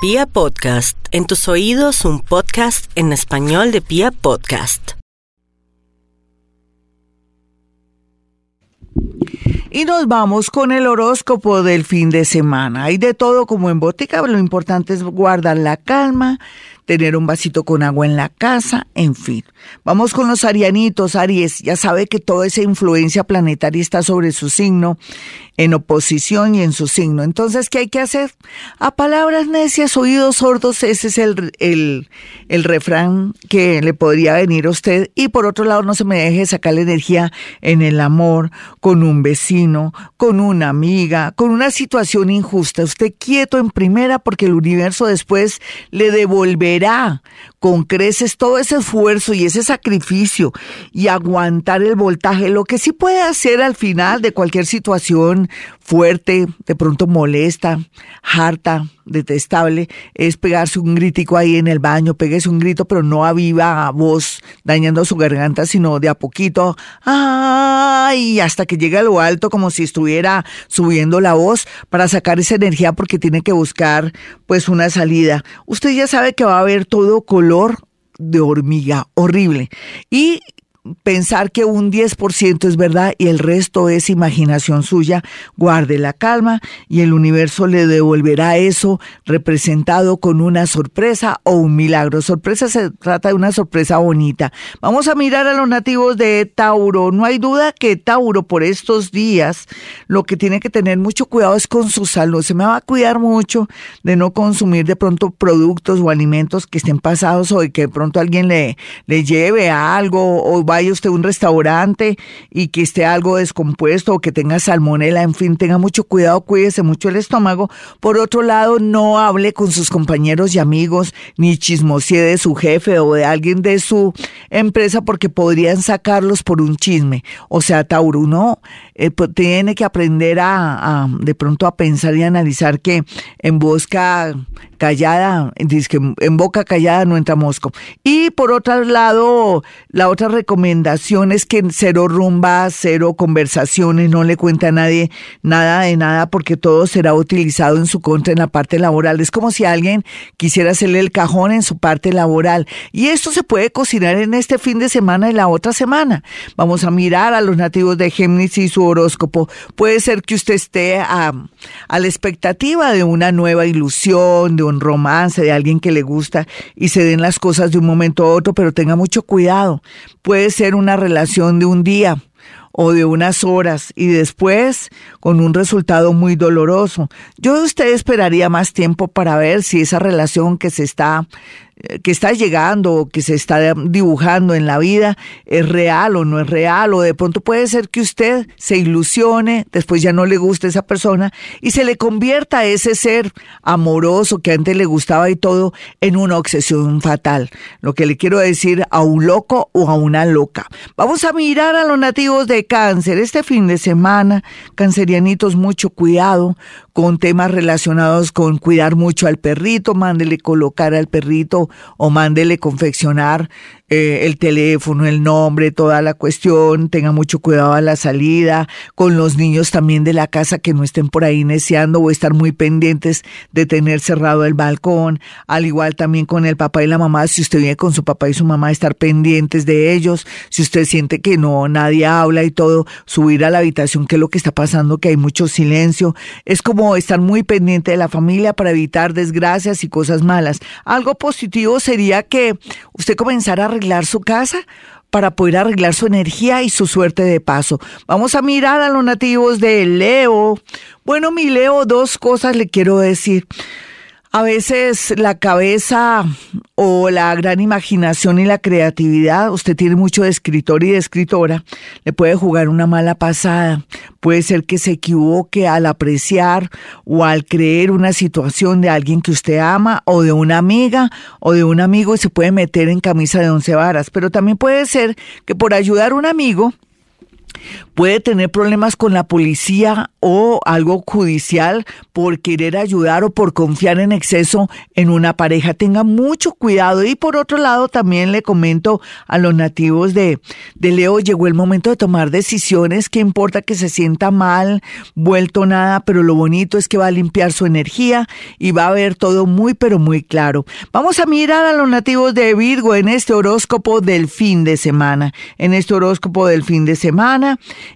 Pia Podcast, en tus oídos un podcast en español de Pia Podcast. Y nos vamos con el horóscopo del fin de semana. Hay de todo como en botica, lo importante es guardar la calma, tener un vasito con agua en la casa, en fin. Vamos con los arianitos, Aries, ya sabe que toda esa influencia planetaria está sobre su signo, en oposición y en su signo. Entonces, ¿qué hay que hacer? A palabras necias, oídos sordos, ese es el, el, el refrán que le podría venir a usted. Y por otro lado, no se me deje sacar la energía en el amor, con un vecino, con una amiga, con una situación injusta. Usted quieto en primera porque el universo después le devolverá con creces todo ese esfuerzo y ese sacrificio y aguantar el voltaje. Lo que sí puede hacer al final de cualquier situación fuerte, de pronto molesta, harta, detestable, es pegarse un gritico ahí en el baño, peguese un grito, pero no a viva voz, dañando su garganta, sino de a poquito, ay, hasta que llegue a lo alto, como si estuviera subiendo la voz, para sacar esa energía, porque tiene que buscar, pues, una salida. Usted ya sabe que va a haber todo color de hormiga, horrible. Y pensar que un 10% es verdad y el resto es imaginación suya, guarde la calma y el universo le devolverá eso representado con una sorpresa o un milagro. Sorpresa se trata de una sorpresa bonita. Vamos a mirar a los nativos de Tauro. No hay duda que Tauro por estos días lo que tiene que tener mucho cuidado es con su salud. Se me va a cuidar mucho de no consumir de pronto productos o alimentos que estén pasados o de que de pronto alguien le, le lleve algo o va vaya usted un restaurante y que esté algo descompuesto o que tenga salmonela, en fin, tenga mucho cuidado, cuídese mucho el estómago. Por otro lado, no hable con sus compañeros y amigos, ni chismosie de su jefe o de alguien de su empresa porque podrían sacarlos por un chisme. O sea, Tauro, no, eh, pues, tiene que aprender a, a, de pronto a pensar y analizar que en boca callada, dice que en boca callada no entra mosco. Y por otro lado, la otra recomendación es que cero rumba, cero conversaciones, no le cuenta a nadie nada de nada porque todo será utilizado en su contra en la parte laboral. Es como si alguien quisiera hacerle el cajón en su parte laboral. Y esto se puede cocinar en este fin de semana y la otra semana. Vamos a mirar a los nativos de Géminis y su horóscopo. Puede ser que usted esté a, a la expectativa de una nueva ilusión, de romance, de alguien que le gusta y se den las cosas de un momento a otro, pero tenga mucho cuidado. Puede ser una relación de un día o de unas horas y después con un resultado muy doloroso. Yo de usted esperaría más tiempo para ver si esa relación que se está que está llegando que se está dibujando en la vida es real o no es real o de pronto puede ser que usted se ilusione, después ya no le guste esa persona y se le convierta a ese ser amoroso que antes le gustaba y todo en una obsesión fatal. Lo que le quiero decir a un loco o a una loca. Vamos a mirar a los nativos de cáncer este fin de semana, cancerianitos, mucho cuidado con temas relacionados con cuidar mucho al perrito, mándele colocar al perrito o mándele confeccionar eh, el teléfono, el nombre, toda la cuestión, tenga mucho cuidado a la salida, con los niños también de la casa que no estén por ahí neceando o estar muy pendientes de tener cerrado el balcón, al igual también con el papá y la mamá, si usted viene con su papá y su mamá, estar pendientes de ellos, si usted siente que no, nadie habla y todo, subir a la habitación, qué es lo que está pasando, que hay mucho silencio, es como estar muy pendiente de la familia para evitar desgracias y cosas malas. Algo positivo sería que usted comenzara a arreglar su casa para poder arreglar su energía y su suerte de paso. Vamos a mirar a los nativos de Leo. Bueno, mi Leo, dos cosas le quiero decir. A veces la cabeza o la gran imaginación y la creatividad, usted tiene mucho de escritor y de escritora, le puede jugar una mala pasada. Puede ser que se equivoque al apreciar o al creer una situación de alguien que usted ama o de una amiga o de un amigo y se puede meter en camisa de once varas. Pero también puede ser que por ayudar a un amigo, puede tener problemas con la policía o algo judicial por querer ayudar o por confiar en exceso en una pareja. Tenga mucho cuidado. Y por otro lado, también le comento a los nativos de, Leo, llegó el momento de tomar decisiones. ¿Qué importa que se sienta mal, vuelto nada? Pero lo bonito es que va a limpiar su energía y va a ver todo muy, pero muy claro. Vamos a mirar a los nativos de Virgo en este horóscopo del fin de semana. En este horóscopo del fin de semana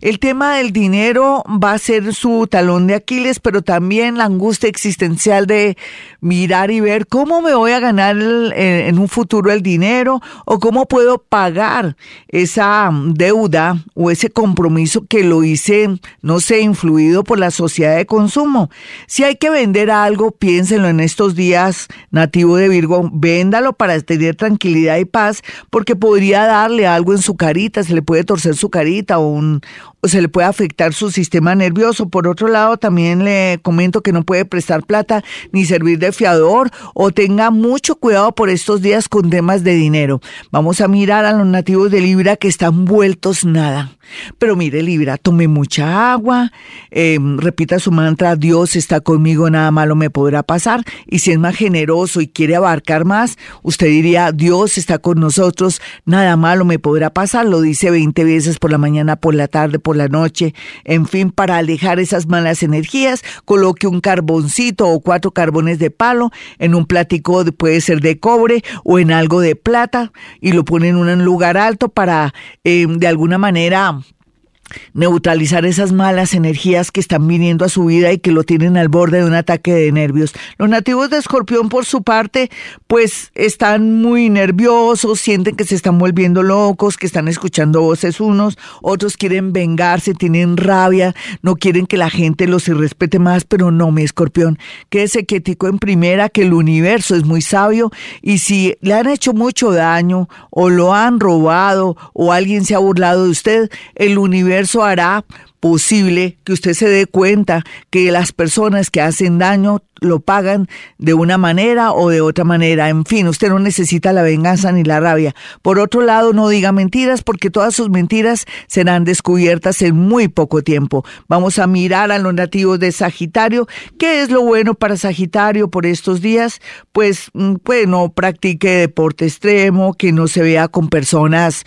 el tema del dinero va a ser su talón de Aquiles, pero también la angustia existencial de mirar y ver cómo me voy a ganar en un futuro el dinero o cómo puedo pagar esa deuda o ese compromiso que lo hice, no sé, influido por la sociedad de consumo. Si hay que vender algo, piénsenlo en estos días, nativo de Virgo, véndalo para tener tranquilidad y paz, porque podría darle algo en su carita, se le puede torcer su carita o un, o se le puede afectar su sistema nervioso. Por otro lado, también le comento que no puede prestar plata ni servir de fiador o tenga mucho cuidado por estos días con temas de dinero. Vamos a mirar a los nativos de Libra que están vueltos nada. Pero mire, Libra, tome mucha agua, em, repita su mantra, Dios está conmigo, nada malo me podrá pasar. Y si es más generoso y quiere abarcar más, usted diría, Dios está con nosotros, nada malo me podrá pasar. Lo dice 20 veces por la mañana, por la tarde, por la noche. En fin, para alejar esas malas energías, coloque un carboncito o cuatro carbones de palo en un platico, puede ser de cobre o en algo de plata, y lo pone en un lugar alto para, em, de alguna manera, neutralizar esas malas energías que están viniendo a su vida y que lo tienen al borde de un ataque de nervios. Los nativos de Escorpión, por su parte, pues están muy nerviosos, sienten que se están volviendo locos, que están escuchando voces unos, otros quieren vengarse, tienen rabia, no quieren que la gente los irrespete más, pero no, mi Escorpión, quédese quietico en primera, que el universo es muy sabio y si le han hecho mucho daño o lo han robado o alguien se ha burlado de usted, el universo eso hará posible que usted se dé cuenta que las personas que hacen daño lo pagan de una manera o de otra manera. En fin, usted no necesita la venganza ni la rabia. Por otro lado, no diga mentiras porque todas sus mentiras serán descubiertas en muy poco tiempo. Vamos a mirar a los nativos de Sagitario. ¿Qué es lo bueno para Sagitario por estos días? Pues, mm, bueno, practique deporte extremo, que no se vea con personas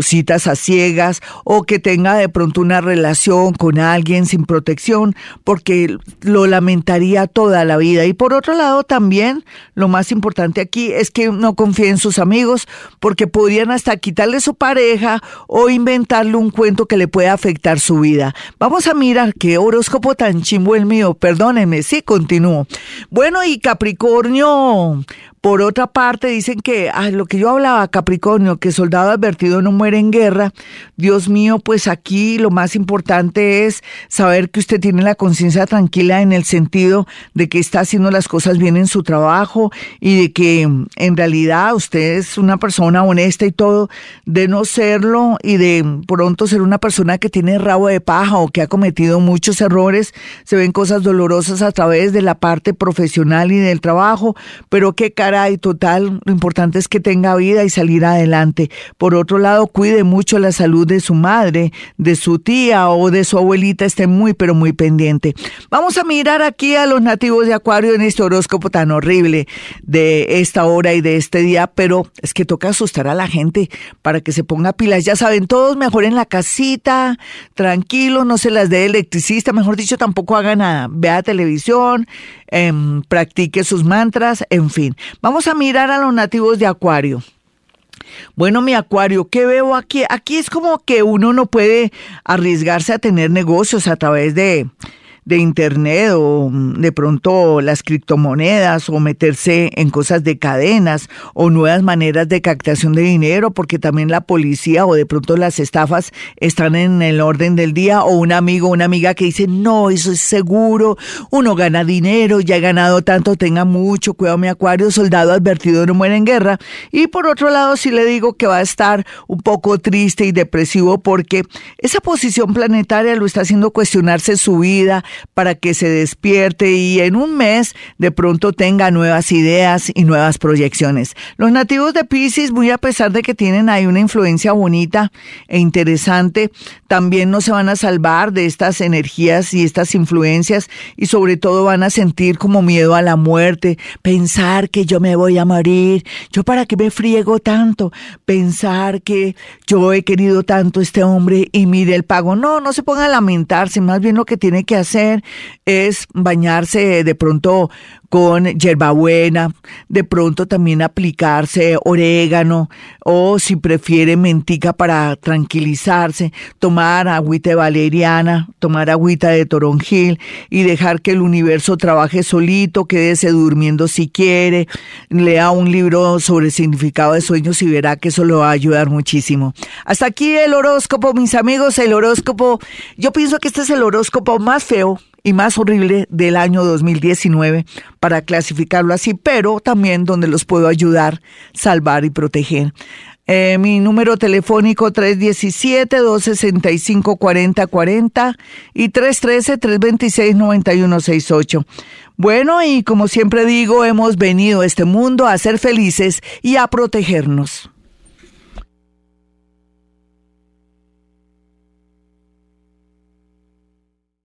citas a ciegas o que tenga de pronto una relación con alguien sin protección porque lo lamentaría toda la vida. Y por otro lado, también lo más importante aquí es que no confíe en sus amigos porque podrían hasta quitarle su pareja o inventarle un cuento que le pueda afectar su vida. Vamos a mirar qué horóscopo tan chimbo el mío. Perdóneme, sí, continúo. Bueno, y Capricornio, por otra parte, dicen que ah, lo que yo hablaba, Capricornio, que soldado advertido no muere en guerra. Dios mío, pues aquí lo más importante es saber que usted tiene la conciencia tranquila en el sentido de que está haciendo las cosas bien en su trabajo y de que en realidad usted es una persona honesta y todo, de no serlo y de pronto ser una persona que tiene rabo de paja o que ha cometido muchos errores. Se ven cosas dolorosas a través de la parte profesional y del trabajo, pero que y total, lo importante es que tenga vida y salir adelante. Por otro lado, cuide mucho la salud de su madre, de su tía o de su abuelita, esté muy pero muy pendiente. Vamos a mirar aquí a los nativos de Acuario en este horóscopo tan horrible de esta hora y de este día, pero es que toca asustar a la gente para que se ponga pilas. Ya saben, todos mejor en la casita, tranquilo, no se las dé electricista, mejor dicho, tampoco haga nada. Vea televisión, Em, practique sus mantras, en fin. Vamos a mirar a los nativos de Acuario. Bueno, mi acuario, ¿qué veo aquí? Aquí es como que uno no puede arriesgarse a tener negocios a través de, de Internet o mm, de pronto las criptomonedas o meterse en cosas de cadenas o nuevas maneras de captación de dinero porque también la policía o de pronto las estafas están en el orden del día o un amigo una amiga que dice no, eso es seguro, uno gana dinero, ya he ganado tanto, tenga mucho cuidado mi acuario, soldado advertido no muere en guerra y por otro lado sí le digo que va a estar un poco triste y depresivo porque esa posición planetaria lo está haciendo cuestionarse su vida, para que se despierte y en un mes de pronto tenga nuevas ideas y nuevas proyecciones. Los nativos de Pisces, muy a pesar de que tienen ahí una influencia bonita e interesante, también no se van a salvar de estas energías y estas influencias y sobre todo van a sentir como miedo a la muerte, pensar que yo me voy a morir, yo para qué me friego tanto, pensar que yo he querido tanto a este hombre y mire el pago. No, no se ponga a lamentarse, más bien lo que tiene que hacer es bañarse de pronto con hierbabuena, de pronto también aplicarse orégano o si prefiere mentica para tranquilizarse, tomar agüita de valeriana, tomar agüita de toronjil y dejar que el universo trabaje solito, quédese durmiendo si quiere, lea un libro sobre el significado de sueños y verá que eso le va a ayudar muchísimo. Hasta aquí el horóscopo, mis amigos, el horóscopo, yo pienso que este es el horóscopo más feo y más horrible del año 2019 para clasificarlo así, pero también donde los puedo ayudar, salvar y proteger. Eh, mi número telefónico 317-265-4040 y 313-326-9168. Bueno, y como siempre digo, hemos venido a este mundo a ser felices y a protegernos.